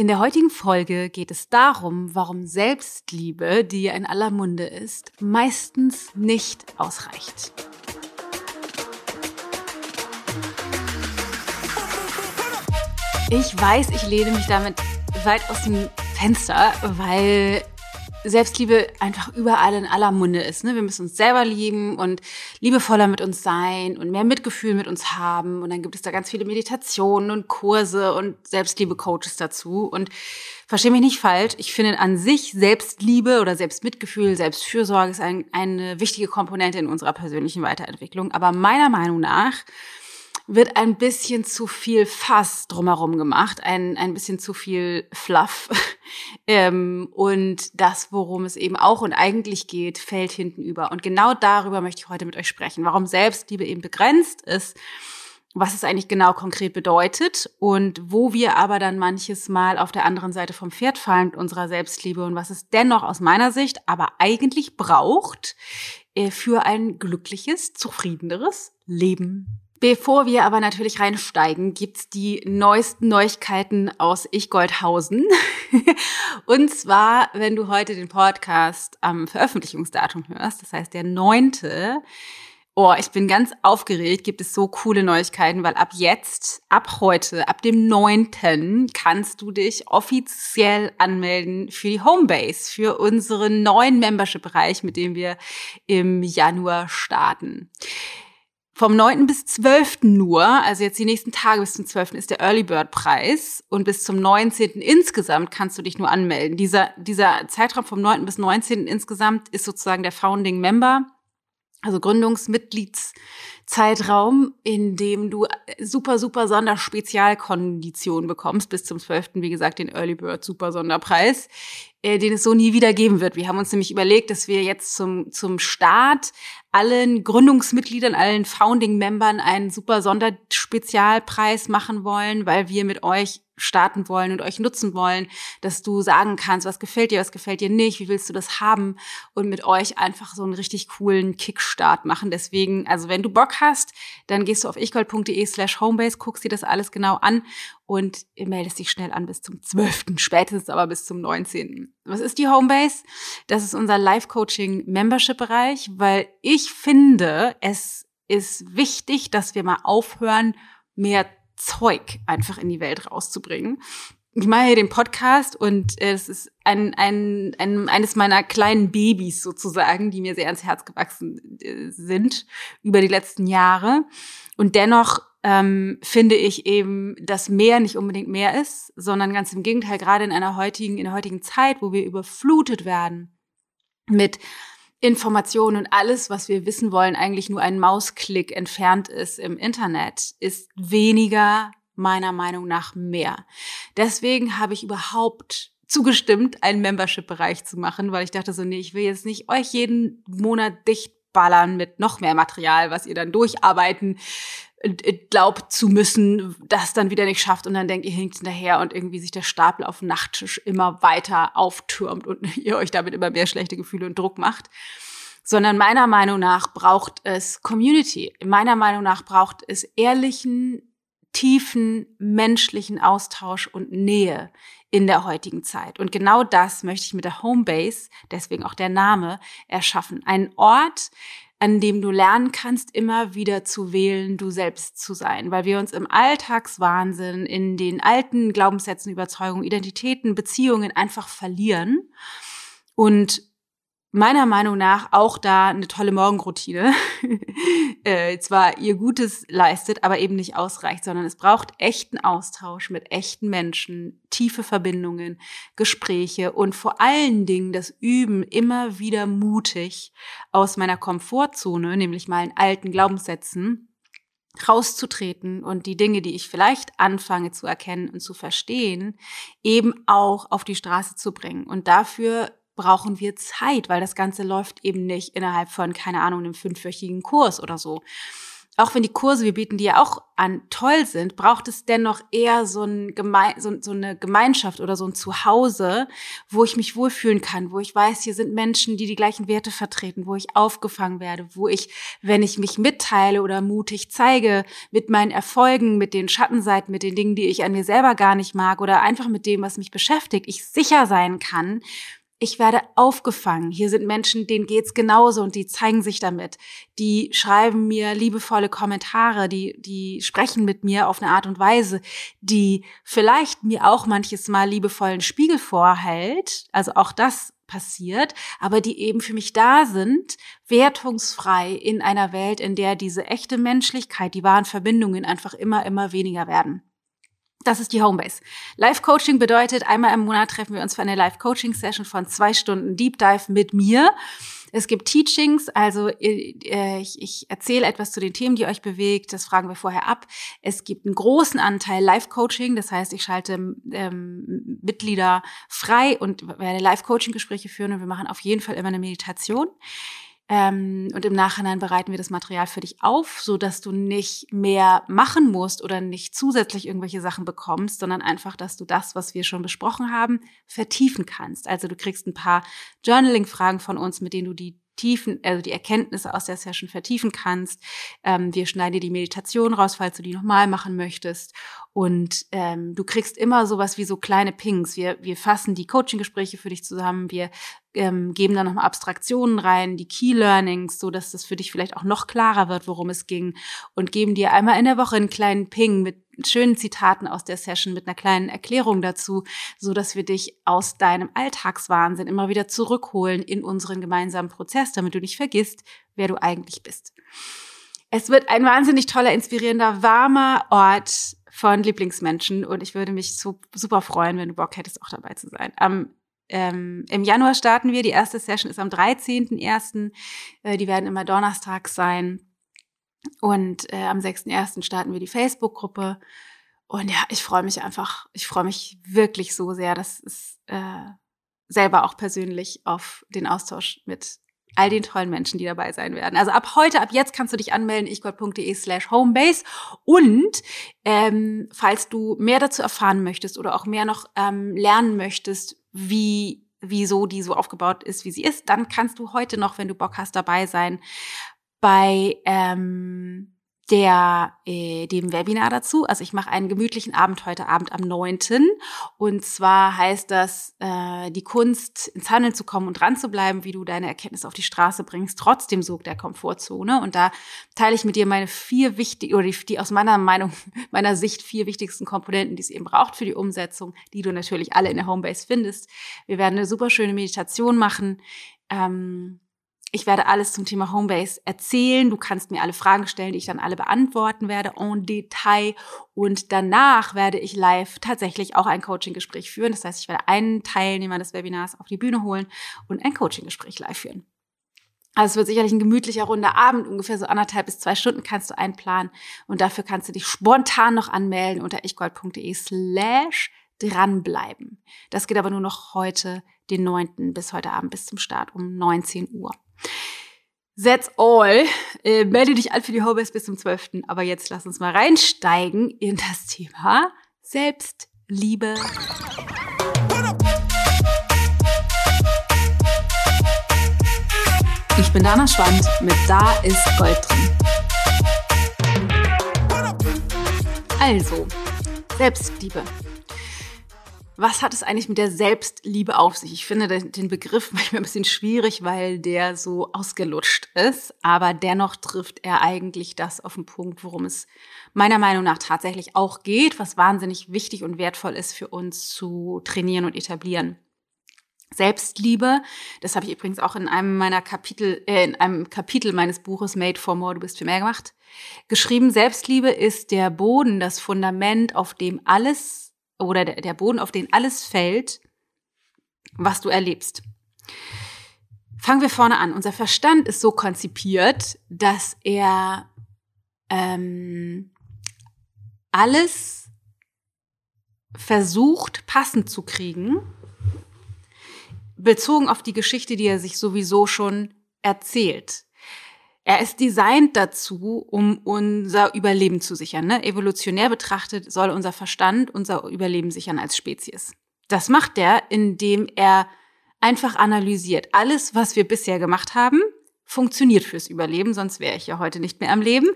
In der heutigen Folge geht es darum, warum Selbstliebe, die in aller Munde ist, meistens nicht ausreicht. Ich weiß, ich lehne mich damit weit aus dem Fenster, weil Selbstliebe einfach überall in aller Munde ist. Ne? Wir müssen uns selber lieben und liebevoller mit uns sein und mehr Mitgefühl mit uns haben. Und dann gibt es da ganz viele Meditationen und Kurse und Selbstliebe-Coaches dazu. Und verstehe mich nicht falsch, ich finde an sich Selbstliebe oder Selbstmitgefühl, Selbstfürsorge ist ein, eine wichtige Komponente in unserer persönlichen Weiterentwicklung. Aber meiner Meinung nach wird ein bisschen zu viel Fass drumherum gemacht, ein, ein bisschen zu viel Fluff. ähm, und das, worum es eben auch und eigentlich geht, fällt hinten über. Und genau darüber möchte ich heute mit euch sprechen, warum Selbstliebe eben begrenzt ist, was es eigentlich genau konkret bedeutet und wo wir aber dann manches Mal auf der anderen Seite vom Pferd fallen mit unserer Selbstliebe und was es dennoch aus meiner Sicht aber eigentlich braucht äh, für ein glückliches, zufriedeneres Leben. Bevor wir aber natürlich reinsteigen, gibt's die neuesten Neuigkeiten aus Ich-Goldhausen. Und zwar, wenn du heute den Podcast am Veröffentlichungsdatum hörst, das heißt der neunte, Oh, ich bin ganz aufgeregt, gibt es so coole Neuigkeiten, weil ab jetzt, ab heute, ab dem neunten kannst du dich offiziell anmelden für die Homebase, für unseren neuen Membership-Bereich, mit dem wir im Januar starten. Vom 9. bis 12. nur, also jetzt die nächsten Tage bis zum 12. ist der Early Bird Preis und bis zum 19. insgesamt kannst du dich nur anmelden. Dieser, dieser Zeitraum vom 9. bis 19. insgesamt ist sozusagen der Founding Member, also Gründungsmitgliedszeitraum, in dem du super, super Sonderspezialkonditionen bekommst bis zum 12. Wie gesagt, den Early Bird Super Sonderpreis, äh, den es so nie wieder geben wird. Wir haben uns nämlich überlegt, dass wir jetzt zum, zum Start allen Gründungsmitgliedern, allen Founding-Membern einen super Sonderspezialpreis machen wollen, weil wir mit euch starten wollen und euch nutzen wollen, dass du sagen kannst, was gefällt dir, was gefällt dir nicht, wie willst du das haben und mit euch einfach so einen richtig coolen Kickstart machen. Deswegen, also wenn du Bock hast, dann gehst du auf ichgold.de slash homebase, guckst dir das alles genau an und meldest dich schnell an bis zum 12., spätestens aber bis zum 19. Was ist die Homebase? Das ist unser Live-Coaching-Membership-Bereich, weil ich finde, es ist wichtig, dass wir mal aufhören, mehr Zeug einfach in die Welt rauszubringen. Ich mache hier den Podcast und es ist ein, ein, ein, eines meiner kleinen Babys sozusagen, die mir sehr ans Herz gewachsen äh, sind über die letzten Jahre. Und dennoch ähm, finde ich eben, dass mehr nicht unbedingt mehr ist, sondern ganz im Gegenteil, gerade in einer heutigen, in der heutigen Zeit, wo wir überflutet werden mit Informationen und alles, was wir wissen wollen, eigentlich nur ein Mausklick entfernt ist im Internet, ist weniger meiner Meinung nach mehr. Deswegen habe ich überhaupt zugestimmt, einen Membership-Bereich zu machen, weil ich dachte so, nee, ich will jetzt nicht euch jeden Monat dicht ballern mit noch mehr Material, was ihr dann durcharbeiten äh, glaubt zu müssen, das dann wieder nicht schafft und dann denkt, ihr hinkt hinterher und irgendwie sich der Stapel auf dem Nachttisch immer weiter auftürmt und ihr euch damit immer mehr schlechte Gefühle und Druck macht. Sondern meiner Meinung nach braucht es Community. Meiner Meinung nach braucht es ehrlichen, tiefen, menschlichen Austausch und Nähe in der heutigen Zeit. Und genau das möchte ich mit der Homebase, deswegen auch der Name, erschaffen. Ein Ort, an dem du lernen kannst, immer wieder zu wählen, du selbst zu sein, weil wir uns im Alltagswahnsinn, in den alten Glaubenssätzen, Überzeugungen, Identitäten, Beziehungen einfach verlieren und meiner Meinung nach auch da eine tolle Morgenroutine äh, zwar ihr Gutes leistet, aber eben nicht ausreicht, sondern es braucht echten Austausch mit echten Menschen, tiefe Verbindungen, Gespräche und vor allen Dingen das Üben immer wieder mutig aus meiner Komfortzone, nämlich meinen alten Glaubenssätzen, rauszutreten und die Dinge, die ich vielleicht anfange zu erkennen und zu verstehen, eben auch auf die Straße zu bringen. Und dafür brauchen wir Zeit, weil das Ganze läuft eben nicht innerhalb von, keine Ahnung, einem fünfwöchigen Kurs oder so. auch wenn die Kurse, wir bieten die ja auch an, toll sind, braucht es dennoch eher so, ein Geme so, so eine Gemeinschaft oder so ein Zuhause, wo ich mich wohlfühlen kann, wo ich weiß, hier sind Menschen, die die gleichen Werte vertreten, wo ich aufgefangen werde, wo ich, wenn ich mich mitteile oder mutig zeige, mit meinen Erfolgen, mit den Schattenseiten, mit den Dingen, die ich an mir selber gar nicht mag oder einfach mit dem, was mich beschäftigt, ich sicher sein kann, ich werde aufgefangen. Hier sind Menschen, denen geht's genauso und die zeigen sich damit. Die schreiben mir liebevolle Kommentare, die, die sprechen mit mir auf eine Art und Weise, die vielleicht mir auch manches Mal liebevollen Spiegel vorhält. Also auch das passiert, aber die eben für mich da sind, wertungsfrei in einer Welt, in der diese echte Menschlichkeit, die wahren Verbindungen einfach immer, immer weniger werden. Das ist die Homebase. Live-Coaching bedeutet, einmal im Monat treffen wir uns für eine Live-Coaching-Session von zwei Stunden Deep Dive mit mir. Es gibt Teachings, also äh, ich, ich erzähle etwas zu den Themen, die euch bewegt. Das fragen wir vorher ab. Es gibt einen großen Anteil Live-Coaching, das heißt, ich schalte ähm, Mitglieder frei und werde Live-Coaching-Gespräche führen und wir machen auf jeden Fall immer eine Meditation. Ähm, und im Nachhinein bereiten wir das Material für dich auf, so dass du nicht mehr machen musst oder nicht zusätzlich irgendwelche Sachen bekommst, sondern einfach, dass du das, was wir schon besprochen haben, vertiefen kannst. Also du kriegst ein paar Journaling-Fragen von uns, mit denen du die Tiefen, also die Erkenntnisse aus der Session vertiefen kannst. Ähm, wir schneiden dir die Meditation raus, falls du die nochmal machen möchtest. Und ähm, du kriegst immer sowas wie so kleine Pings. Wir, wir fassen die Coaching-Gespräche für dich zusammen. Wir ähm, geben da nochmal Abstraktionen rein, die Key Learnings, so dass das für dich vielleicht auch noch klarer wird, worum es ging. Und geben dir einmal in der Woche einen kleinen Ping mit schönen Zitaten aus der Session, mit einer kleinen Erklärung dazu, so dass wir dich aus deinem Alltagswahnsinn immer wieder zurückholen in unseren gemeinsamen Prozess, damit du nicht vergisst, wer du eigentlich bist. Es wird ein wahnsinnig toller, inspirierender, warmer Ort von Lieblingsmenschen und ich würde mich so, super freuen, wenn du Bock hättest, auch dabei zu sein. Am ähm, Im Januar starten wir. Die erste Session ist am 13.01. Äh, die werden immer donnerstags sein. Und äh, am 6.01. starten wir die Facebook-Gruppe. Und ja, ich freue mich einfach, ich freue mich wirklich so sehr, dass es äh, selber auch persönlich auf den Austausch mit all den tollen Menschen, die dabei sein werden. Also ab heute, ab jetzt kannst du dich anmelden, ichgold.de slash homebase. Und ähm, falls du mehr dazu erfahren möchtest oder auch mehr noch ähm, lernen möchtest, wie wieso die so aufgebaut ist, wie sie ist, dann kannst du heute noch, wenn du Bock hast, dabei sein bei ähm, der, äh, dem Webinar dazu. Also ich mache einen gemütlichen Abend heute Abend am 9. Und zwar heißt das, äh, die Kunst ins Handeln zu kommen und dran zu bleiben, wie du deine Erkenntnis auf die Straße bringst, trotzdem Sog der Komfortzone. Und da teile ich mit dir meine vier wichtig oder die, die aus meiner Meinung, meiner Sicht vier wichtigsten Komponenten, die es eben braucht für die Umsetzung, die du natürlich alle in der Homebase findest. Wir werden eine super schöne Meditation machen. Ähm, ich werde alles zum Thema Homebase erzählen. Du kannst mir alle Fragen stellen, die ich dann alle beantworten werde en Detail. Und danach werde ich live tatsächlich auch ein Coaching-Gespräch führen. Das heißt, ich werde einen Teilnehmer des Webinars auf die Bühne holen und ein Coaching-Gespräch live führen. Also es wird sicherlich ein gemütlicher runder Abend, ungefähr so anderthalb bis zwei Stunden kannst du einplanen. Und dafür kannst du dich spontan noch anmelden unter ichgold.de slash dranbleiben. Das geht aber nur noch heute, den 9. bis heute Abend bis zum Start um 19 Uhr. That's all. Äh, melde dich an für die Homebase bis zum 12. Aber jetzt lass uns mal reinsteigen in das Thema Selbstliebe. Ich bin Dana Schwand mit Da ist Gold drin. Also, Selbstliebe was hat es eigentlich mit der Selbstliebe auf sich? Ich finde den Begriff manchmal ein bisschen schwierig, weil der so ausgelutscht ist, aber dennoch trifft er eigentlich das auf den Punkt, worum es meiner Meinung nach tatsächlich auch geht, was wahnsinnig wichtig und wertvoll ist für uns zu trainieren und etablieren. Selbstliebe, das habe ich übrigens auch in einem meiner Kapitel, äh, in einem Kapitel meines Buches Made for More, du bist für mehr gemacht, geschrieben. Selbstliebe ist der Boden, das Fundament, auf dem alles oder der Boden, auf den alles fällt, was du erlebst. Fangen wir vorne an. Unser Verstand ist so konzipiert, dass er ähm, alles versucht passend zu kriegen, bezogen auf die Geschichte, die er sich sowieso schon erzählt. Er ist designt dazu, um unser Überleben zu sichern. Ne? Evolutionär betrachtet soll unser Verstand unser Überleben sichern als Spezies. Das macht er, indem er einfach analysiert. Alles, was wir bisher gemacht haben, funktioniert fürs Überleben, sonst wäre ich ja heute nicht mehr am Leben.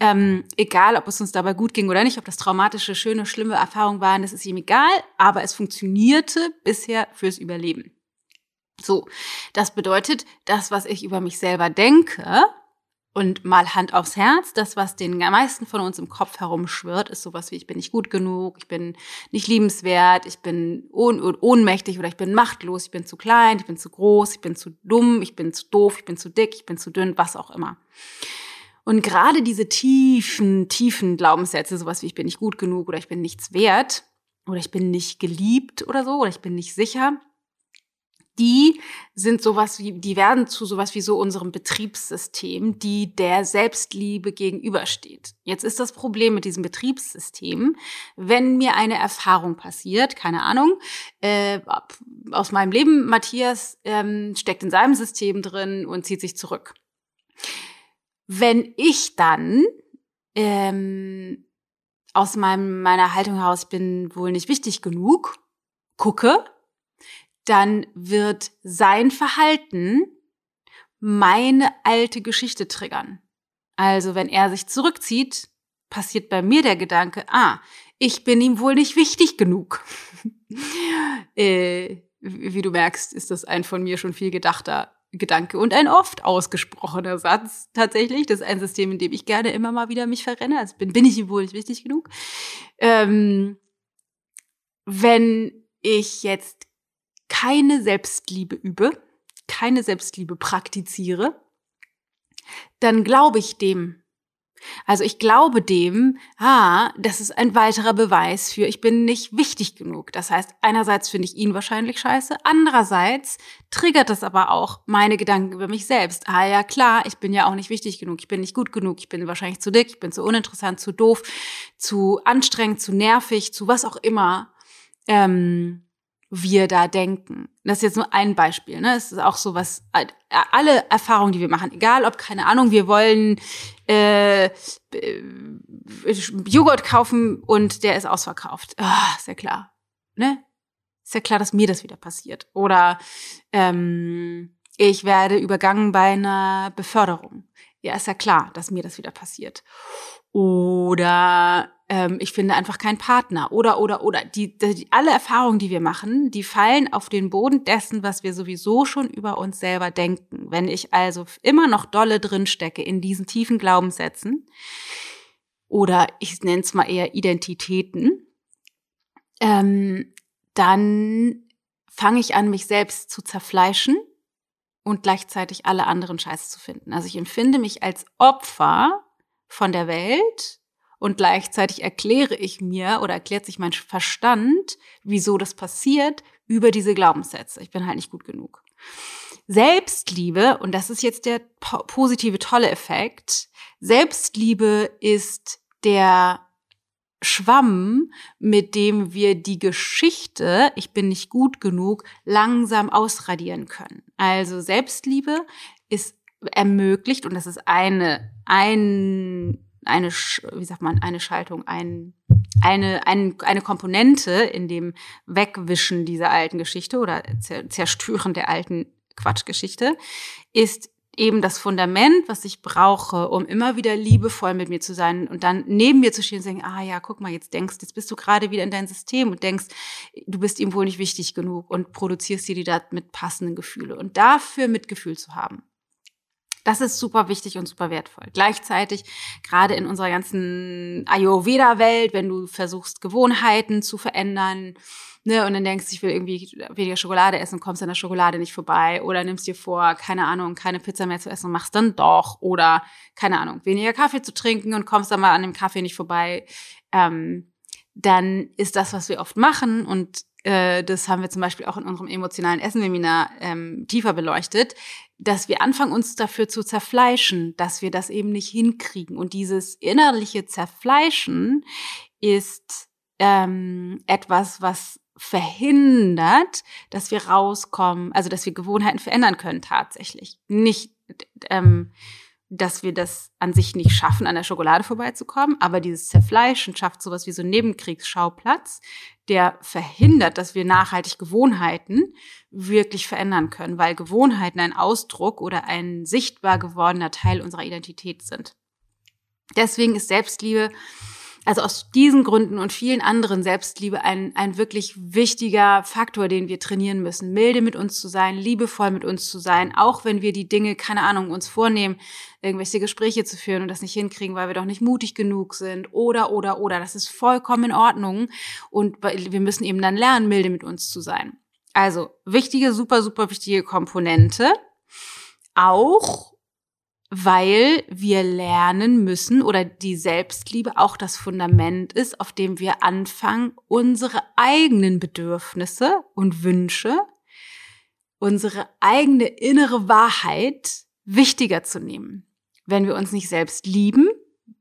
Ähm, egal, ob es uns dabei gut ging oder nicht, ob das traumatische, schöne, schlimme Erfahrungen waren, das ist ihm egal, aber es funktionierte bisher fürs Überleben. So, das bedeutet, das, was ich über mich selber denke, und mal Hand aufs Herz, das, was den meisten von uns im Kopf herumschwirrt, ist sowas wie, ich bin nicht gut genug, ich bin nicht liebenswert, ich bin ohn ohnmächtig oder ich bin machtlos, ich bin zu klein, ich bin zu groß, ich bin zu dumm, ich bin zu doof, ich bin zu dick, ich bin zu dünn, was auch immer. Und gerade diese tiefen, tiefen Glaubenssätze, sowas wie, ich bin nicht gut genug oder ich bin nichts wert oder ich bin nicht geliebt oder so oder ich bin nicht sicher, die sind sowas wie, die werden zu sowas wie so unserem Betriebssystem, die der Selbstliebe gegenübersteht. Jetzt ist das Problem mit diesem Betriebssystem, wenn mir eine Erfahrung passiert, keine Ahnung, äh, aus meinem Leben, Matthias ähm, steckt in seinem System drin und zieht sich zurück. Wenn ich dann ähm, aus meinem, meiner Haltung heraus bin wohl nicht wichtig genug, gucke, dann wird sein Verhalten meine alte Geschichte triggern. Also wenn er sich zurückzieht, passiert bei mir der Gedanke, ah, ich bin ihm wohl nicht wichtig genug. äh, wie du merkst, ist das ein von mir schon viel gedachter Gedanke und ein oft ausgesprochener Satz tatsächlich. Das ist ein System, in dem ich gerne immer mal wieder mich verrenne. Also bin, bin ich ihm wohl nicht wichtig genug. Ähm, wenn ich jetzt keine Selbstliebe übe, keine Selbstliebe praktiziere, dann glaube ich dem. Also ich glaube dem, ah, das ist ein weiterer Beweis für, ich bin nicht wichtig genug. Das heißt, einerseits finde ich ihn wahrscheinlich scheiße, andererseits triggert das aber auch meine Gedanken über mich selbst. Ah ja, klar, ich bin ja auch nicht wichtig genug, ich bin nicht gut genug, ich bin wahrscheinlich zu dick, ich bin zu uninteressant, zu doof, zu anstrengend, zu nervig, zu was auch immer. Ähm, wir da denken. Das ist jetzt nur ein Beispiel. Ne? Es ist auch so was, alle Erfahrungen, die wir machen, egal ob, keine Ahnung, wir wollen äh, Joghurt kaufen und der ist ausverkauft. Oh, ist ja klar. Ne? Ist ja klar, dass mir das wieder passiert. Oder ähm, ich werde übergangen bei einer Beförderung. Ja, ist ja klar, dass mir das wieder passiert. Oder ähm, ich finde einfach keinen Partner oder oder oder die, die alle Erfahrungen, die wir machen, die fallen auf den Boden dessen, was wir sowieso schon über uns selber denken. Wenn ich also immer noch dolle drin stecke in diesen tiefen Glaubenssätzen oder ich nenne es mal eher Identitäten, ähm, dann fange ich an, mich selbst zu zerfleischen und gleichzeitig alle anderen Scheiße zu finden. Also ich empfinde mich als Opfer von der Welt und gleichzeitig erkläre ich mir oder erklärt sich mein Verstand, wieso das passiert, über diese Glaubenssätze. Ich bin halt nicht gut genug. Selbstliebe, und das ist jetzt der positive, tolle Effekt, Selbstliebe ist der Schwamm, mit dem wir die Geschichte, ich bin nicht gut genug, langsam ausradieren können. Also Selbstliebe ist ermöglicht, und das ist eine, ein eine, wie sagt man, eine Schaltung, ein, eine, ein, eine Komponente in dem Wegwischen dieser alten Geschichte oder Zerstören der alten Quatschgeschichte, ist eben das Fundament, was ich brauche, um immer wieder liebevoll mit mir zu sein und dann neben mir zu stehen und zu sagen, ah ja, guck mal, jetzt denkst, jetzt bist du gerade wieder in dein System und denkst, du bist ihm wohl nicht wichtig genug und produzierst dir die da mit passenden Gefühle und dafür Mitgefühl zu haben. Das ist super wichtig und super wertvoll. Gleichzeitig, gerade in unserer ganzen Ayurveda-Welt, wenn du versuchst, Gewohnheiten zu verändern, ne, und dann denkst, ich will irgendwie weniger Schokolade essen kommst an der Schokolade nicht vorbei, oder nimmst dir vor, keine Ahnung, keine Pizza mehr zu essen und machst dann doch, oder, keine Ahnung, weniger Kaffee zu trinken und kommst dann mal an dem Kaffee nicht vorbei, ähm, dann ist das, was wir oft machen und äh, das haben wir zum Beispiel auch in unserem emotionalen Essen-Seminar ähm, tiefer beleuchtet, dass wir anfangen, uns dafür zu zerfleischen, dass wir das eben nicht hinkriegen. Und dieses innerliche Zerfleischen ist ähm, etwas, was verhindert, dass wir rauskommen, also dass wir Gewohnheiten verändern können tatsächlich. Nicht ähm, dass wir das an sich nicht schaffen, an der Schokolade vorbeizukommen, aber dieses Zerfleischen schafft sowas wie so einen Nebenkriegsschauplatz, der verhindert, dass wir nachhaltig Gewohnheiten wirklich verändern können, weil Gewohnheiten ein Ausdruck oder ein sichtbar gewordener Teil unserer Identität sind. Deswegen ist Selbstliebe also aus diesen Gründen und vielen anderen Selbstliebe ein, ein wirklich wichtiger Faktor, den wir trainieren müssen. Milde mit uns zu sein, liebevoll mit uns zu sein, auch wenn wir die Dinge, keine Ahnung, uns vornehmen, irgendwelche Gespräche zu führen und das nicht hinkriegen, weil wir doch nicht mutig genug sind oder, oder, oder. Das ist vollkommen in Ordnung und wir müssen eben dann lernen, milde mit uns zu sein. Also wichtige, super, super wichtige Komponente. Auch weil wir lernen müssen oder die Selbstliebe auch das Fundament ist, auf dem wir anfangen, unsere eigenen Bedürfnisse und Wünsche, unsere eigene innere Wahrheit wichtiger zu nehmen. Wenn wir uns nicht selbst lieben,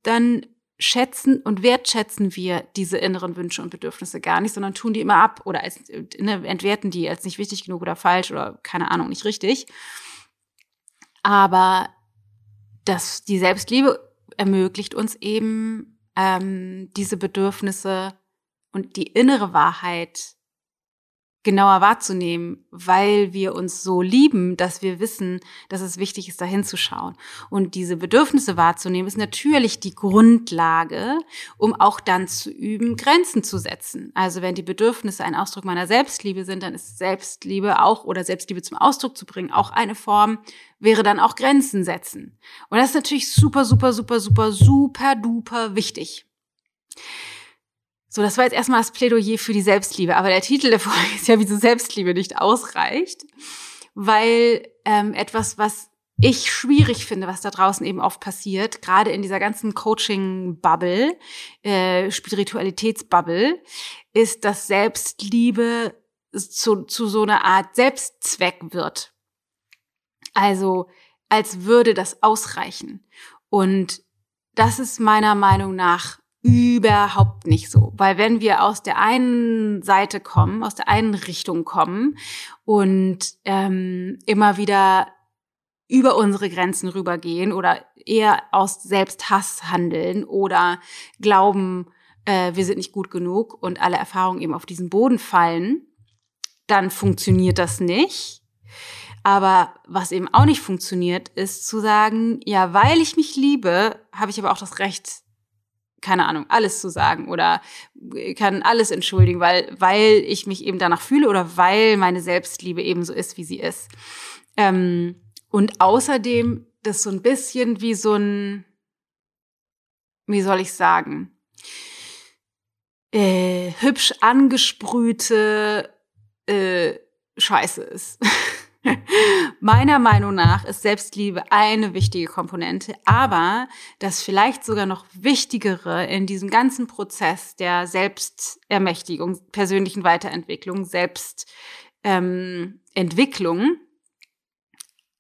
dann schätzen und wertschätzen wir diese inneren Wünsche und Bedürfnisse gar nicht, sondern tun die immer ab oder als, ne, entwerten die als nicht wichtig genug oder falsch oder keine Ahnung, nicht richtig. Aber dass die Selbstliebe ermöglicht uns eben ähm, diese Bedürfnisse und die innere Wahrheit genauer wahrzunehmen, weil wir uns so lieben, dass wir wissen, dass es wichtig ist, da hinzuschauen. Und diese Bedürfnisse wahrzunehmen, ist natürlich die Grundlage, um auch dann zu üben, Grenzen zu setzen. Also wenn die Bedürfnisse ein Ausdruck meiner Selbstliebe sind, dann ist Selbstliebe auch oder Selbstliebe zum Ausdruck zu bringen auch eine Form, wäre dann auch Grenzen setzen. Und das ist natürlich super, super, super, super, super duper wichtig. So, das war jetzt erstmal das Plädoyer für die Selbstliebe. Aber der Titel der Folge ist ja, wieso Selbstliebe nicht ausreicht. Weil ähm, etwas, was ich schwierig finde, was da draußen eben oft passiert, gerade in dieser ganzen Coaching-Bubble, äh, Spiritualitätsbubble, ist, dass Selbstliebe zu, zu so einer Art Selbstzweck wird. Also als würde das ausreichen. Und das ist meiner Meinung nach überhaupt nicht so. Weil wenn wir aus der einen Seite kommen, aus der einen Richtung kommen und ähm, immer wieder über unsere Grenzen rübergehen oder eher aus Selbsthass handeln oder glauben, äh, wir sind nicht gut genug und alle Erfahrungen eben auf diesen Boden fallen, dann funktioniert das nicht. Aber was eben auch nicht funktioniert, ist zu sagen, ja, weil ich mich liebe, habe ich aber auch das Recht, keine Ahnung, alles zu sagen oder kann alles entschuldigen, weil, weil ich mich eben danach fühle oder weil meine Selbstliebe eben so ist, wie sie ist. Ähm, und außerdem das so ein bisschen wie so ein, wie soll ich sagen, äh, hübsch angesprühte äh, Scheiße ist. Meiner Meinung nach ist Selbstliebe eine wichtige Komponente, aber das vielleicht sogar noch wichtigere in diesem ganzen Prozess der Selbstermächtigung, persönlichen Weiterentwicklung, Selbstentwicklung, ähm,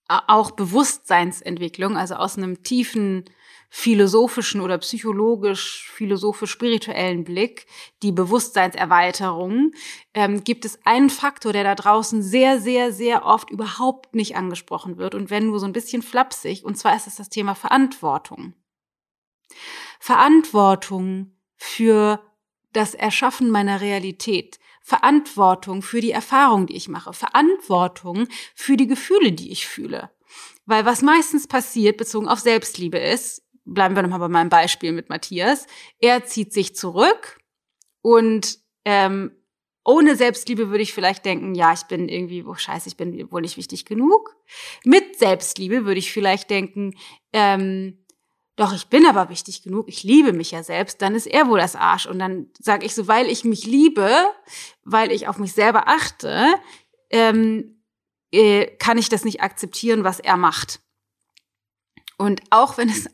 auch Bewusstseinsentwicklung, also aus einem tiefen philosophischen oder psychologisch, philosophisch-spirituellen Blick, die Bewusstseinserweiterung, ähm, gibt es einen Faktor, der da draußen sehr, sehr, sehr oft überhaupt nicht angesprochen wird und wenn nur so ein bisschen flapsig, und zwar ist es das Thema Verantwortung. Verantwortung für das Erschaffen meiner Realität. Verantwortung für die Erfahrung, die ich mache. Verantwortung für die Gefühle, die ich fühle. Weil was meistens passiert, bezogen auf Selbstliebe ist, bleiben wir nochmal bei meinem Beispiel mit Matthias. Er zieht sich zurück und ähm, ohne Selbstliebe würde ich vielleicht denken, ja, ich bin irgendwie, oh scheiße, ich bin wohl nicht wichtig genug. Mit Selbstliebe würde ich vielleicht denken, ähm, doch, ich bin aber wichtig genug, ich liebe mich ja selbst, dann ist er wohl das Arsch. Und dann sage ich so, weil ich mich liebe, weil ich auf mich selber achte, ähm, äh, kann ich das nicht akzeptieren, was er macht. Und auch wenn es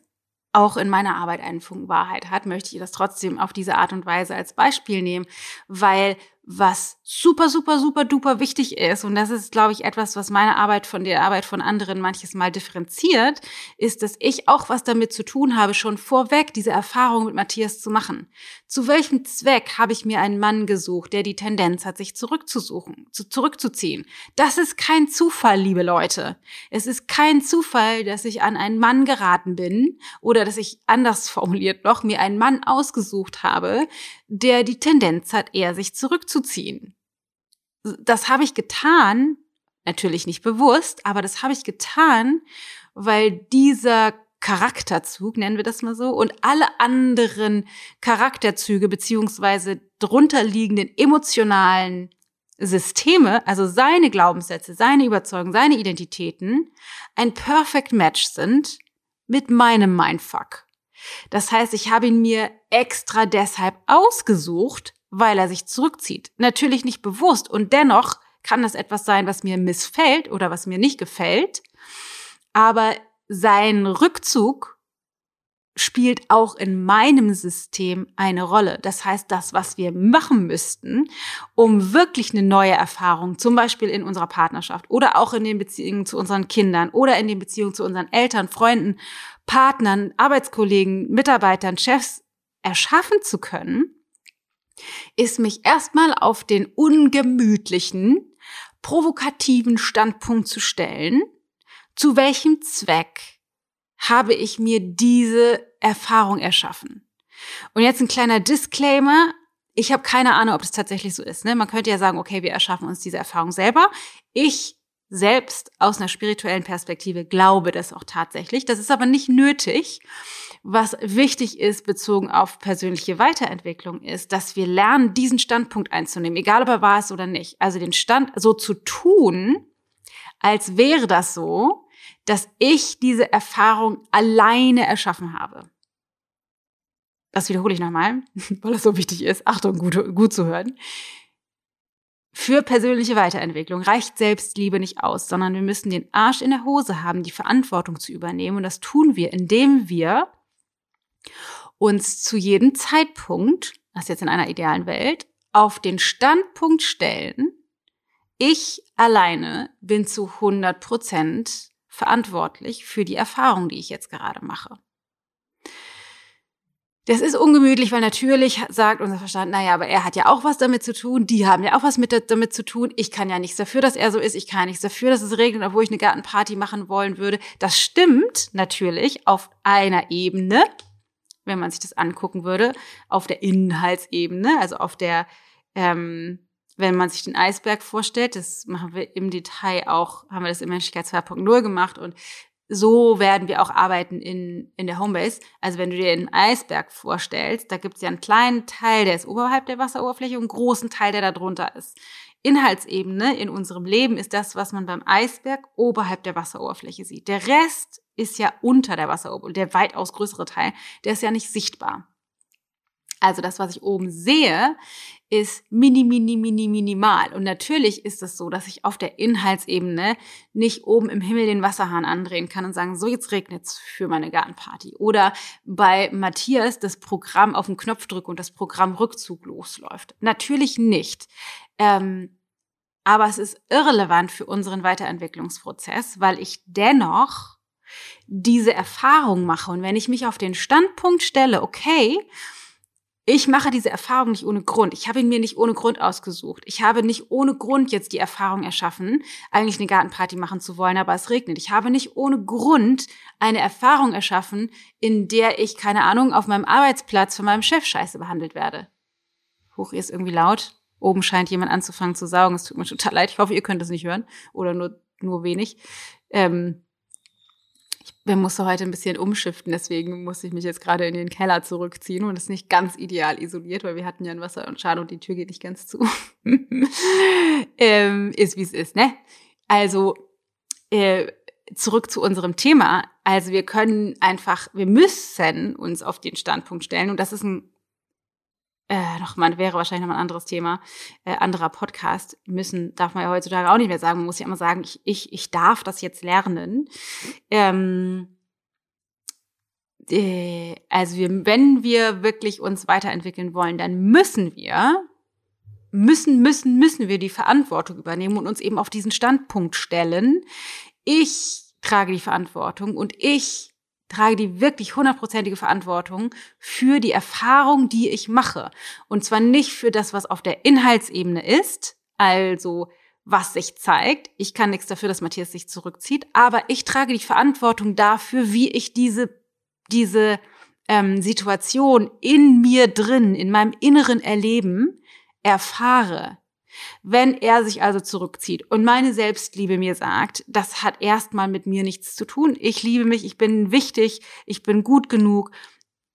auch in meiner Arbeit einen Funken Wahrheit hat, möchte ich das trotzdem auf diese Art und Weise als Beispiel nehmen, weil was super, super, super duper wichtig ist, und das ist, glaube ich, etwas, was meine Arbeit von der Arbeit von anderen manches Mal differenziert, ist, dass ich auch was damit zu tun habe, schon vorweg diese Erfahrung mit Matthias zu machen. Zu welchem Zweck habe ich mir einen Mann gesucht, der die Tendenz hat, sich zurückzusuchen, zu, zurückzuziehen? Das ist kein Zufall, liebe Leute. Es ist kein Zufall, dass ich an einen Mann geraten bin oder dass ich anders formuliert noch mir einen Mann ausgesucht habe, der die Tendenz hat, eher sich zurückzuziehen. Das habe ich getan, natürlich nicht bewusst, aber das habe ich getan, weil dieser Charakterzug, nennen wir das mal so, und alle anderen Charakterzüge beziehungsweise drunterliegenden emotionalen Systeme, also seine Glaubenssätze, seine Überzeugungen, seine Identitäten, ein Perfect Match sind mit meinem Mindfuck. Das heißt, ich habe ihn mir extra deshalb ausgesucht, weil er sich zurückzieht. Natürlich nicht bewusst und dennoch kann das etwas sein, was mir missfällt oder was mir nicht gefällt. Aber sein Rückzug spielt auch in meinem System eine Rolle. Das heißt, das, was wir machen müssten, um wirklich eine neue Erfahrung, zum Beispiel in unserer Partnerschaft oder auch in den Beziehungen zu unseren Kindern oder in den Beziehungen zu unseren Eltern, Freunden, Partnern, Arbeitskollegen, Mitarbeitern, Chefs erschaffen zu können, ist mich erstmal auf den ungemütlichen, provokativen Standpunkt zu stellen, zu welchem Zweck habe ich mir diese Erfahrung erschaffen. Und jetzt ein kleiner Disclaimer. Ich habe keine Ahnung, ob das tatsächlich so ist. Ne? Man könnte ja sagen, okay, wir erschaffen uns diese Erfahrung selber. Ich selbst aus einer spirituellen Perspektive glaube das auch tatsächlich. Das ist aber nicht nötig. Was wichtig ist, bezogen auf persönliche Weiterentwicklung, ist, dass wir lernen, diesen Standpunkt einzunehmen, egal ob er war es oder nicht. Also den Stand so zu tun, als wäre das so, dass ich diese Erfahrung alleine erschaffen habe. Das wiederhole ich nochmal, weil es so wichtig ist. Achtung, gut, gut zu hören. Für persönliche Weiterentwicklung reicht Selbstliebe nicht aus, sondern wir müssen den Arsch in der Hose haben, die Verantwortung zu übernehmen. Und das tun wir, indem wir uns zu jedem Zeitpunkt, das jetzt in einer idealen Welt, auf den Standpunkt stellen, ich alleine bin zu 100 Prozent verantwortlich für die Erfahrung, die ich jetzt gerade mache. Das ist ungemütlich, weil natürlich sagt unser Verstand, naja, aber er hat ja auch was damit zu tun, die haben ja auch was mit damit zu tun. Ich kann ja nichts dafür, dass er so ist, ich kann nichts dafür, dass es regnet, obwohl ich eine Gartenparty machen wollen würde. Das stimmt natürlich auf einer Ebene, wenn man sich das angucken würde, auf der Inhaltsebene, also auf der, ähm, wenn man sich den Eisberg vorstellt, das machen wir im Detail auch, haben wir das in Menschlichkeit 2.0 gemacht und so werden wir auch arbeiten in, in der Homebase. Also wenn du dir einen Eisberg vorstellst, da gibt es ja einen kleinen Teil, der ist oberhalb der Wasseroberfläche und einen großen Teil, der da drunter ist. Inhaltsebene in unserem Leben ist das, was man beim Eisberg oberhalb der Wasseroberfläche sieht. Der Rest ist ja unter der Wasseroberfläche, der weitaus größere Teil, der ist ja nicht sichtbar. Also das, was ich oben sehe, ist mini, mini, mini, minimal. Und natürlich ist es so, dass ich auf der Inhaltsebene nicht oben im Himmel den Wasserhahn andrehen kann und sagen, so jetzt regnet's für meine Gartenparty. Oder bei Matthias das Programm auf den Knopf drücke und das Programm Rückzug losläuft. Natürlich nicht. Ähm, aber es ist irrelevant für unseren Weiterentwicklungsprozess, weil ich dennoch diese Erfahrung mache. Und wenn ich mich auf den Standpunkt stelle, okay, ich mache diese Erfahrung nicht ohne Grund. Ich habe ihn mir nicht ohne Grund ausgesucht. Ich habe nicht ohne Grund jetzt die Erfahrung erschaffen, eigentlich eine Gartenparty machen zu wollen, aber es regnet. Ich habe nicht ohne Grund eine Erfahrung erschaffen, in der ich, keine Ahnung, auf meinem Arbeitsplatz von meinem Chef scheiße behandelt werde. Hoch, ihr ist irgendwie laut. Oben scheint jemand anzufangen zu saugen. Es tut mir total leid. Ich hoffe, ihr könnt es nicht hören. Oder nur, nur wenig. Ähm, wir mussten heute ein bisschen umschiften, deswegen musste ich mich jetzt gerade in den Keller zurückziehen und ist nicht ganz ideal isoliert, weil wir hatten ja ein Wasser und Schaden und die Tür geht nicht ganz zu. ähm, ist wie es ist, ne? Also äh, zurück zu unserem Thema. Also wir können einfach, wir müssen uns auf den Standpunkt stellen und das ist ein äh, noch mal, wäre wahrscheinlich noch mal ein anderes Thema, äh, anderer Podcast, müssen, darf man ja heutzutage auch nicht mehr sagen, man muss ja immer sagen, ich, ich, ich darf das jetzt lernen. Ähm, äh, also wir, wenn wir wirklich uns weiterentwickeln wollen, dann müssen wir müssen, müssen, müssen wir die Verantwortung übernehmen und uns eben auf diesen Standpunkt stellen. Ich trage die Verantwortung und ich trage die wirklich hundertprozentige Verantwortung für die Erfahrung, die ich mache. Und zwar nicht für das, was auf der Inhaltsebene ist, also was sich zeigt. Ich kann nichts dafür, dass Matthias sich zurückzieht, aber ich trage die Verantwortung dafür, wie ich diese, diese ähm, Situation in mir drin, in meinem inneren Erleben erfahre. Wenn er sich also zurückzieht und meine Selbstliebe mir sagt, das hat erstmal mit mir nichts zu tun. Ich liebe mich, ich bin wichtig, ich bin gut genug.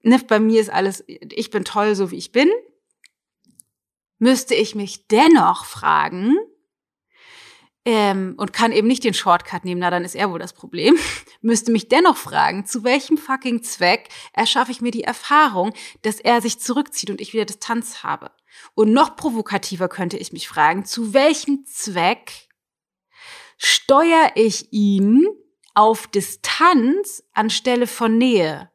Ne, bei mir ist alles, ich bin toll, so wie ich bin. Müsste ich mich dennoch fragen, ähm, und kann eben nicht den Shortcut nehmen, na dann ist er wohl das Problem, müsste mich dennoch fragen, zu welchem fucking Zweck erschaffe ich mir die Erfahrung, dass er sich zurückzieht und ich wieder Distanz habe. Und noch provokativer könnte ich mich fragen, zu welchem Zweck steuere ich ihn auf Distanz anstelle von Nähe?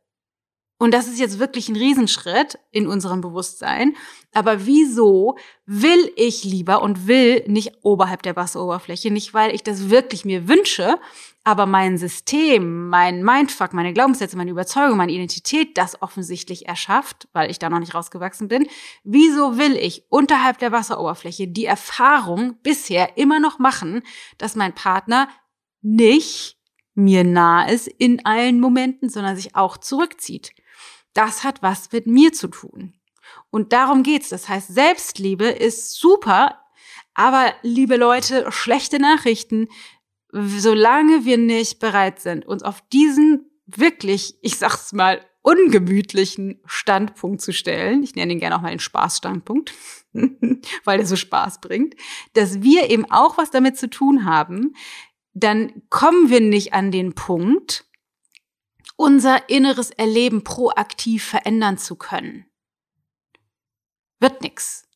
Und das ist jetzt wirklich ein Riesenschritt in unserem Bewusstsein. Aber wieso will ich lieber und will nicht oberhalb der Wasseroberfläche? Nicht, weil ich das wirklich mir wünsche, aber mein System, mein Mindfuck, meine Glaubenssätze, meine Überzeugung, meine Identität das offensichtlich erschafft, weil ich da noch nicht rausgewachsen bin. Wieso will ich unterhalb der Wasseroberfläche die Erfahrung bisher immer noch machen, dass mein Partner nicht mir nah ist in allen Momenten, sondern sich auch zurückzieht? Das hat was mit mir zu tun. Und darum geht's. Das heißt, Selbstliebe ist super, aber liebe Leute, schlechte Nachrichten, solange wir nicht bereit sind, uns auf diesen wirklich, ich sag's mal, ungemütlichen Standpunkt zu stellen, ich nenne ihn gerne auch mal den Spaßstandpunkt, weil der so Spaß bringt, dass wir eben auch was damit zu tun haben, dann kommen wir nicht an den Punkt, unser inneres Erleben proaktiv verändern zu können. Wird nix.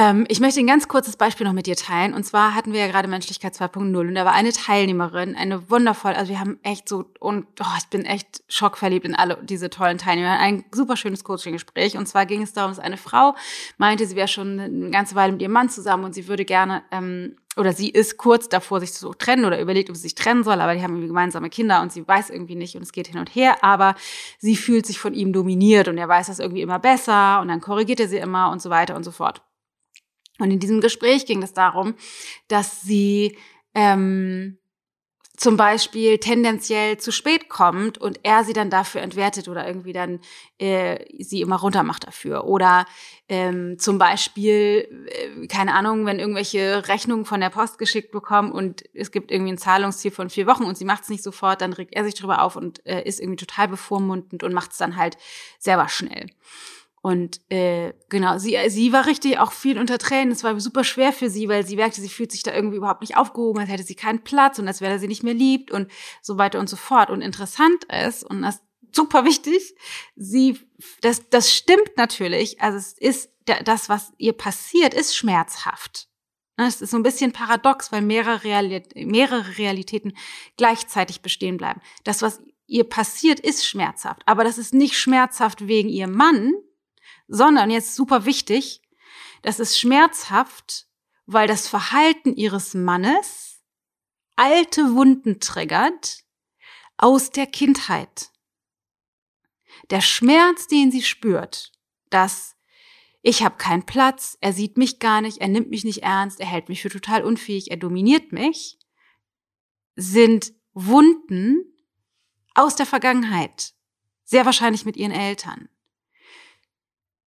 Ähm, ich möchte ein ganz kurzes Beispiel noch mit dir teilen. Und zwar hatten wir ja gerade Menschlichkeit 2.0 und da war eine Teilnehmerin, eine wundervoll, also wir haben echt so, und oh, ich bin echt schockverliebt in alle diese tollen Teilnehmer. Ein super schönes Coaching-Gespräch. Und zwar ging es darum, dass eine Frau meinte, sie wäre schon eine ganze Weile mit ihrem Mann zusammen und sie würde gerne ähm, oder sie ist kurz davor, sich zu trennen oder überlegt, ob sie sich trennen soll, aber die haben irgendwie gemeinsame Kinder und sie weiß irgendwie nicht und es geht hin und her, aber sie fühlt sich von ihm dominiert und er weiß das irgendwie immer besser und dann korrigiert er sie immer und so weiter und so fort. Und in diesem Gespräch ging es darum, dass sie ähm, zum Beispiel tendenziell zu spät kommt und er sie dann dafür entwertet oder irgendwie dann äh, sie immer runtermacht dafür. Oder ähm, zum Beispiel, äh, keine Ahnung, wenn irgendwelche Rechnungen von der Post geschickt bekommen und es gibt irgendwie ein Zahlungsziel von vier Wochen und sie macht es nicht sofort, dann regt er sich drüber auf und äh, ist irgendwie total bevormundend und macht es dann halt selber schnell. Und äh, genau, sie, sie war richtig auch viel unter Tränen. Es war super schwer für sie, weil sie merkte, sie fühlt sich da irgendwie überhaupt nicht aufgehoben, als hätte sie keinen Platz und als wäre sie nicht mehr liebt und so weiter und so fort. Und interessant ist, und das ist super wichtig, sie, das, das stimmt natürlich. Also es ist, das, was ihr passiert, ist schmerzhaft. Ne, es ist so ein bisschen paradox, weil mehrere, mehrere Realitäten gleichzeitig bestehen bleiben. Das, was ihr passiert, ist schmerzhaft. Aber das ist nicht schmerzhaft wegen ihrem Mann, sondern jetzt super wichtig, das ist schmerzhaft, weil das Verhalten ihres Mannes alte Wunden triggert aus der Kindheit. Der Schmerz, den sie spürt, dass ich habe keinen Platz, er sieht mich gar nicht, er nimmt mich nicht ernst, er hält mich für total unfähig, er dominiert mich, sind Wunden aus der Vergangenheit, sehr wahrscheinlich mit ihren Eltern.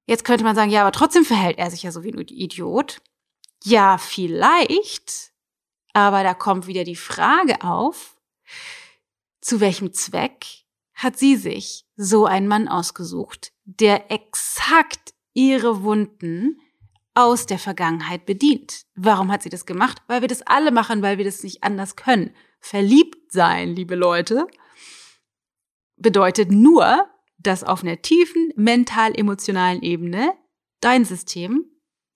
Jetzt könnte man sagen, ja, aber trotzdem verhält er sich ja so wie ein Idiot. Ja, vielleicht. Aber da kommt wieder die Frage auf, zu welchem Zweck hat sie sich so einen Mann ausgesucht, der exakt ihre Wunden aus der Vergangenheit bedient. Warum hat sie das gemacht? Weil wir das alle machen, weil wir das nicht anders können. Verliebt sein, liebe Leute, bedeutet nur, dass auf einer tiefen mental-emotionalen Ebene dein System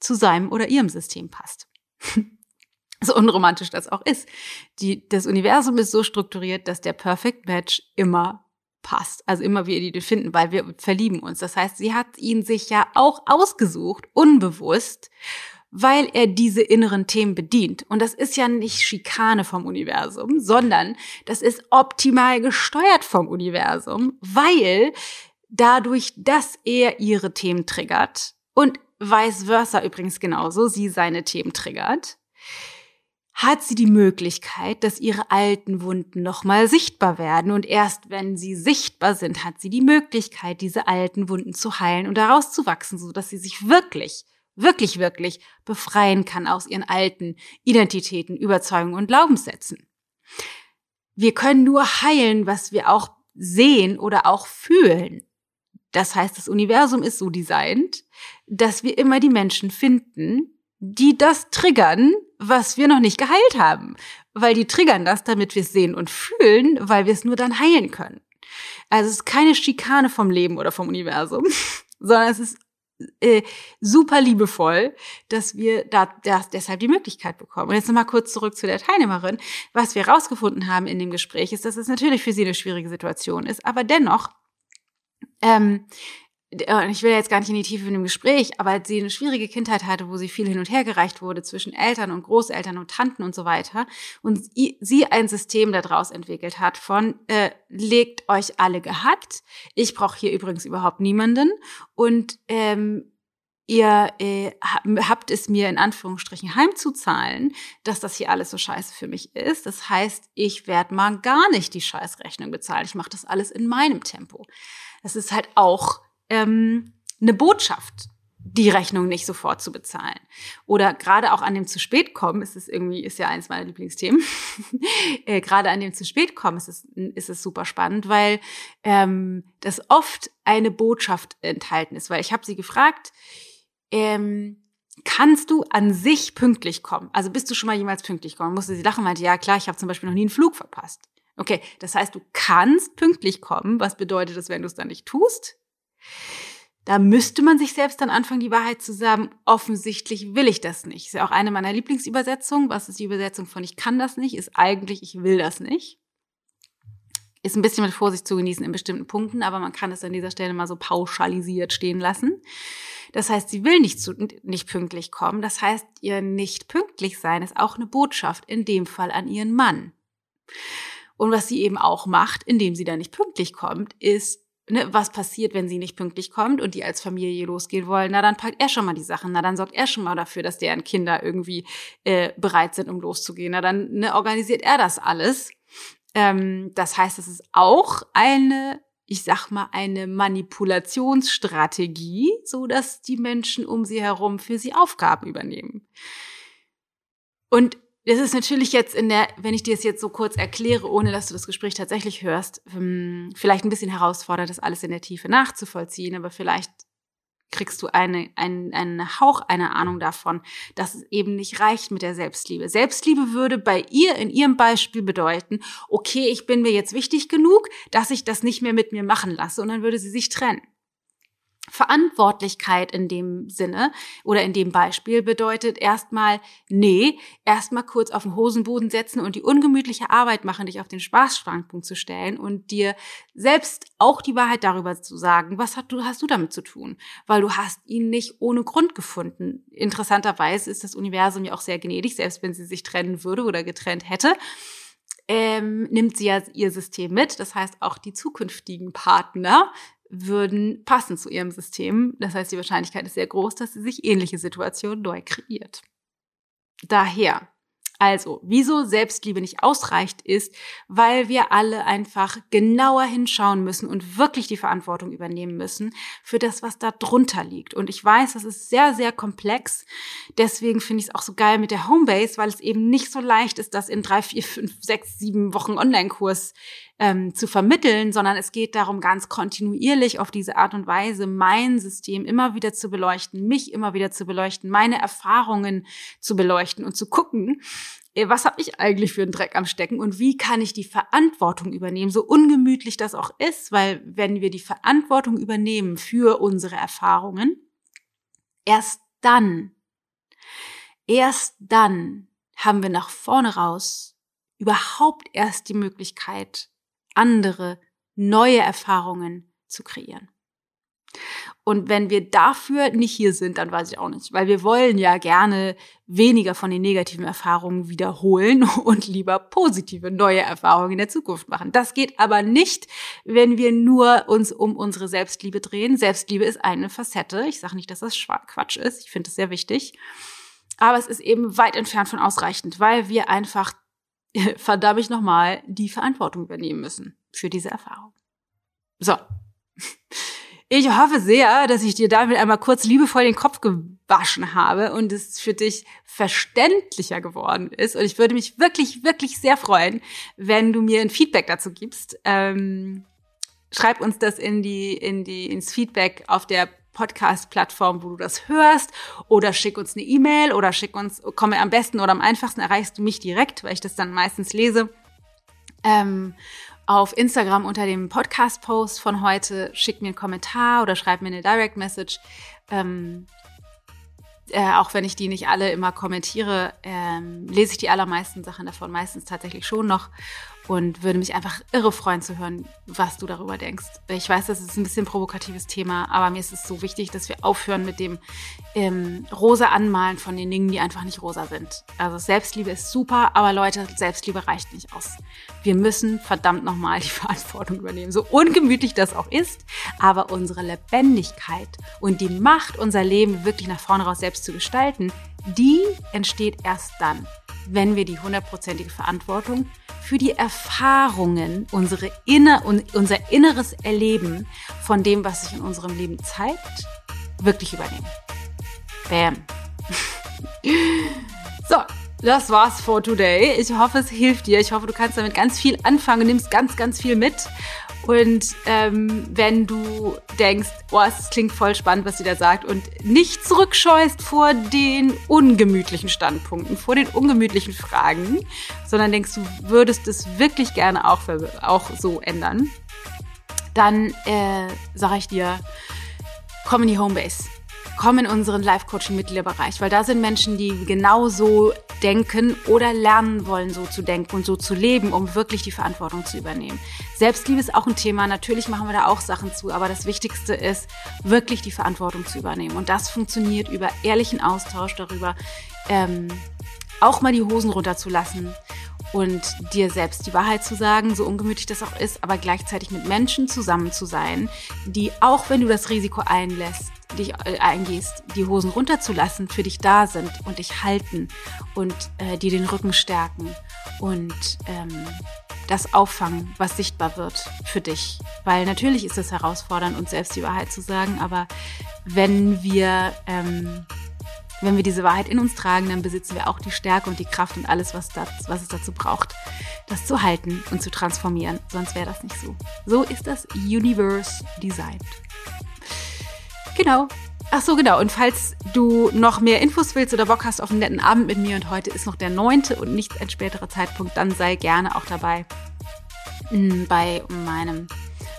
zu seinem oder ihrem System passt. so unromantisch das auch ist. Die, das Universum ist so strukturiert, dass der Perfect Match immer passt. Also immer wir die finden, weil wir verlieben uns. Das heißt, sie hat ihn sich ja auch ausgesucht, unbewusst, weil er diese inneren Themen bedient. Und das ist ja nicht Schikane vom Universum, sondern das ist optimal gesteuert vom Universum, weil dadurch, dass er ihre Themen triggert und vice versa übrigens genauso, sie seine Themen triggert, hat sie die Möglichkeit, dass ihre alten Wunden nochmal sichtbar werden. Und erst wenn sie sichtbar sind, hat sie die Möglichkeit, diese alten Wunden zu heilen und daraus zu wachsen, sodass sie sich wirklich, wirklich, wirklich befreien kann aus ihren alten Identitäten, Überzeugungen und Glaubenssätzen. Wir können nur heilen, was wir auch sehen oder auch fühlen. Das heißt, das Universum ist so designt, dass wir immer die Menschen finden, die das triggern, was wir noch nicht geheilt haben. Weil die triggern das, damit wir es sehen und fühlen, weil wir es nur dann heilen können. Also es ist keine Schikane vom Leben oder vom Universum, sondern es ist äh, super liebevoll, dass wir da das, deshalb die Möglichkeit bekommen. Und jetzt nochmal kurz zurück zu der Teilnehmerin. Was wir herausgefunden haben in dem Gespräch ist, dass es natürlich für sie eine schwierige Situation ist, aber dennoch ähm, ich will jetzt gar nicht in die Tiefe von dem Gespräch, aber als sie eine schwierige Kindheit hatte, wo sie viel hin und her gereicht wurde zwischen Eltern und Großeltern und Tanten und so weiter und sie ein System daraus entwickelt hat von äh, legt euch alle gehackt, ich brauche hier übrigens überhaupt niemanden und ähm, ihr äh, habt es mir in Anführungsstrichen heimzuzahlen, dass das hier alles so scheiße für mich ist. Das heißt, ich werde mal gar nicht die Scheißrechnung bezahlen. Ich mache das alles in meinem Tempo. Das ist halt auch ähm, eine Botschaft, die Rechnung nicht sofort zu bezahlen. Oder gerade auch an dem zu spät kommen, ist es irgendwie, ist ja eins meiner Lieblingsthemen. äh, gerade an dem zu spät kommen ist es, ist es super spannend, weil ähm, das oft eine Botschaft enthalten ist. Weil ich habe sie gefragt, ähm, kannst du an sich pünktlich kommen? Also bist du schon mal jemals pünktlich gekommen? Musste sie lachen, meinte, ja klar, ich habe zum Beispiel noch nie einen Flug verpasst. Okay, das heißt, du kannst pünktlich kommen. Was bedeutet das, wenn du es dann nicht tust? Da müsste man sich selbst dann anfangen, die Wahrheit zu sagen, offensichtlich will ich das nicht. Ist ja auch eine meiner Lieblingsübersetzungen. Was ist die Übersetzung von ich kann das nicht? Ist eigentlich ich will das nicht. Ist ein bisschen mit Vorsicht zu genießen in bestimmten Punkten, aber man kann es an dieser Stelle mal so pauschalisiert stehen lassen. Das heißt, sie will nicht, zu, nicht pünktlich kommen. Das heißt, ihr nicht pünktlich sein ist auch eine Botschaft, in dem Fall an ihren Mann. Und was sie eben auch macht, indem sie da nicht pünktlich kommt, ist ne, was passiert, wenn sie nicht pünktlich kommt und die als Familie losgehen wollen, na dann packt er schon mal die Sachen, na dann sorgt er schon mal dafür, dass deren Kinder irgendwie äh, bereit sind, um loszugehen, na dann ne, organisiert er das alles. Ähm, das heißt, es ist auch eine, ich sag mal, eine Manipulationsstrategie, so dass die Menschen um sie herum für sie Aufgaben übernehmen. Und das ist natürlich jetzt in der, wenn ich dir es jetzt so kurz erkläre, ohne dass du das Gespräch tatsächlich hörst, hm, vielleicht ein bisschen herausfordert, das alles in der Tiefe nachzuvollziehen, aber vielleicht kriegst du eine, einen, einen Hauch einer Ahnung davon, dass es eben nicht reicht mit der Selbstliebe. Selbstliebe würde bei ihr in ihrem Beispiel bedeuten, okay, ich bin mir jetzt wichtig genug, dass ich das nicht mehr mit mir machen lasse und dann würde sie sich trennen. Verantwortlichkeit in dem Sinne oder in dem Beispiel bedeutet erstmal, nee, erstmal kurz auf den Hosenboden setzen und die ungemütliche Arbeit machen, dich auf den Spaßstandpunkt zu stellen und dir selbst auch die Wahrheit darüber zu sagen, was hast du, hast du damit zu tun? Weil du hast ihn nicht ohne Grund gefunden. Interessanterweise ist das Universum ja auch sehr gnädig, selbst wenn sie sich trennen würde oder getrennt hätte. Ähm, nimmt sie ja ihr System mit. Das heißt, auch die zukünftigen Partner würden passen zu ihrem System. Das heißt, die Wahrscheinlichkeit ist sehr groß, dass sie sich ähnliche Situationen neu kreiert. Daher also, wieso Selbstliebe nicht ausreicht, ist, weil wir alle einfach genauer hinschauen müssen und wirklich die Verantwortung übernehmen müssen für das, was da drunter liegt. Und ich weiß, das ist sehr, sehr komplex. Deswegen finde ich es auch so geil mit der Homebase, weil es eben nicht so leicht ist, das in drei, vier, fünf, sechs, sieben Wochen Online-Kurs ähm, zu vermitteln, sondern es geht darum, ganz kontinuierlich auf diese Art und Weise mein System immer wieder zu beleuchten, mich immer wieder zu beleuchten, meine Erfahrungen zu beleuchten und zu gucken, äh, was habe ich eigentlich für einen Dreck am Stecken und wie kann ich die Verantwortung übernehmen, so ungemütlich das auch ist, weil wenn wir die Verantwortung übernehmen für unsere Erfahrungen, erst dann, erst dann haben wir nach vorne raus überhaupt erst die Möglichkeit, andere neue Erfahrungen zu kreieren. Und wenn wir dafür nicht hier sind, dann weiß ich auch nicht, weil wir wollen ja gerne weniger von den negativen Erfahrungen wiederholen und lieber positive neue Erfahrungen in der Zukunft machen. Das geht aber nicht, wenn wir nur uns um unsere Selbstliebe drehen. Selbstliebe ist eine Facette. Ich sage nicht, dass das Quatsch ist. Ich finde es sehr wichtig. Aber es ist eben weit entfernt von ausreichend, weil wir einfach, verdammt ich nochmal, die Verantwortung übernehmen müssen für diese Erfahrung. So. Ich hoffe sehr, dass ich dir damit einmal kurz liebevoll den Kopf gewaschen habe und es für dich verständlicher geworden ist. Und ich würde mich wirklich, wirklich sehr freuen, wenn du mir ein Feedback dazu gibst. Ähm, schreib uns das in die, in die, ins Feedback auf der Podcast-Plattform, wo du das hörst, oder schick uns eine E-Mail oder schick uns, komme am besten oder am einfachsten erreichst du mich direkt, weil ich das dann meistens lese. Ähm, auf Instagram unter dem Podcast-Post von heute. Schick mir einen Kommentar oder schreib mir eine Direct Message. Ähm, äh, auch wenn ich die nicht alle immer kommentiere, ähm, lese ich die allermeisten Sachen davon meistens tatsächlich schon noch und würde mich einfach irre freuen zu hören, was du darüber denkst. Ich weiß, das ist ein bisschen ein provokatives Thema, aber mir ist es so wichtig, dass wir aufhören mit dem ähm, rosa Anmalen von den Dingen, die einfach nicht rosa sind. Also Selbstliebe ist super, aber Leute, Selbstliebe reicht nicht aus. Wir müssen verdammt nochmal die Verantwortung übernehmen. So ungemütlich das auch ist, aber unsere Lebendigkeit und die Macht, unser Leben wirklich nach vorne raus selbst zu gestalten, die entsteht erst dann, wenn wir die hundertprozentige Verantwortung für die Erfahrungen, unsere inner, unser inneres Erleben von dem, was sich in unserem Leben zeigt, wirklich übernehmen. Bam. so, das war's for today. Ich hoffe, es hilft dir. Ich hoffe, du kannst damit ganz viel anfangen nimmst ganz, ganz viel mit. Und ähm, wenn du denkst, oh, es klingt voll spannend, was sie da sagt, und nicht zurückscheust vor den ungemütlichen Standpunkten, vor den ungemütlichen Fragen, sondern denkst, du würdest es wirklich gerne auch, auch so ändern, dann äh, sage ich dir, komm in die Homebase komm in unseren Life-Coaching-Mitgliederbereich, weil da sind Menschen, die genauso denken oder lernen wollen, so zu denken und so zu leben, um wirklich die Verantwortung zu übernehmen. Selbstliebe ist auch ein Thema. Natürlich machen wir da auch Sachen zu, aber das Wichtigste ist, wirklich die Verantwortung zu übernehmen. Und das funktioniert über ehrlichen Austausch darüber, ähm, auch mal die Hosen runterzulassen und dir selbst die Wahrheit zu sagen, so ungemütlich das auch ist, aber gleichzeitig mit Menschen zusammen zu sein, die auch wenn du das Risiko einlässt, dich äh, eingehst, die Hosen runterzulassen, für dich da sind und dich halten und äh, dir den Rücken stärken und ähm, das auffangen, was sichtbar wird für dich. Weil natürlich ist es herausfordernd, uns selbst die Wahrheit zu sagen, aber wenn wir ähm, wenn wir diese Wahrheit in uns tragen, dann besitzen wir auch die Stärke und die Kraft und alles, was, das, was es dazu braucht, das zu halten und zu transformieren. Sonst wäre das nicht so. So ist das Universe designed. Genau. Ach so, genau. Und falls du noch mehr Infos willst oder Bock hast auf einen netten Abend mit mir und heute ist noch der neunte und nicht ein späterer Zeitpunkt, dann sei gerne auch dabei hm, bei meinem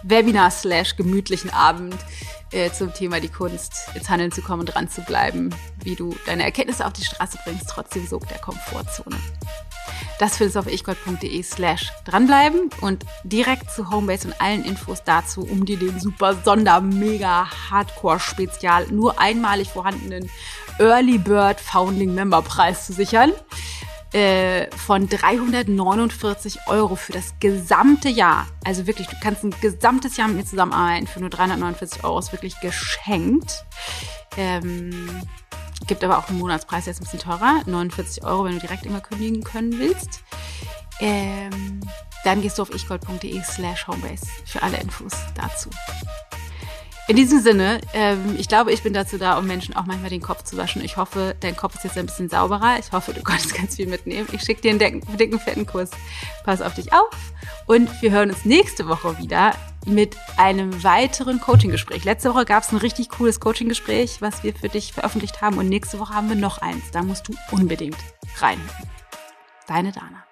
Webinar slash gemütlichen Abend äh, zum Thema die Kunst, ins Handeln zu kommen und dran zu bleiben, wie du deine Erkenntnisse auf die Straße bringst, trotzdem Sog der Komfortzone. Das findest du auf ichgold.de slash dranbleiben und direkt zu Homebase und allen Infos dazu, um dir den super Sonder mega Hardcore Spezial nur einmalig vorhandenen Early Bird Founding Member Preis zu sichern äh, von 349 Euro für das gesamte Jahr. Also wirklich, du kannst ein gesamtes Jahr mit mir zusammenarbeiten für nur 349 Euro. Ist wirklich geschenkt. Ähm, gibt aber auch einen Monatspreis, der ist ein bisschen teurer. 49 Euro, wenn du direkt immer kündigen können willst. Ähm, dann gehst du auf ichgold.de slash homebase für alle Infos dazu. In diesem Sinne, ähm, ich glaube, ich bin dazu da, um Menschen auch manchmal den Kopf zu waschen. Ich hoffe, dein Kopf ist jetzt ein bisschen sauberer. Ich hoffe, du konntest ganz viel mitnehmen. Ich schicke dir einen dicken, dicken, fetten Kurs. Pass auf dich auf. Und wir hören uns nächste Woche wieder mit einem weiteren Coaching-Gespräch. Letzte Woche gab es ein richtig cooles Coaching-Gespräch, was wir für dich veröffentlicht haben. Und nächste Woche haben wir noch eins. Da musst du unbedingt rein. Deine Dana.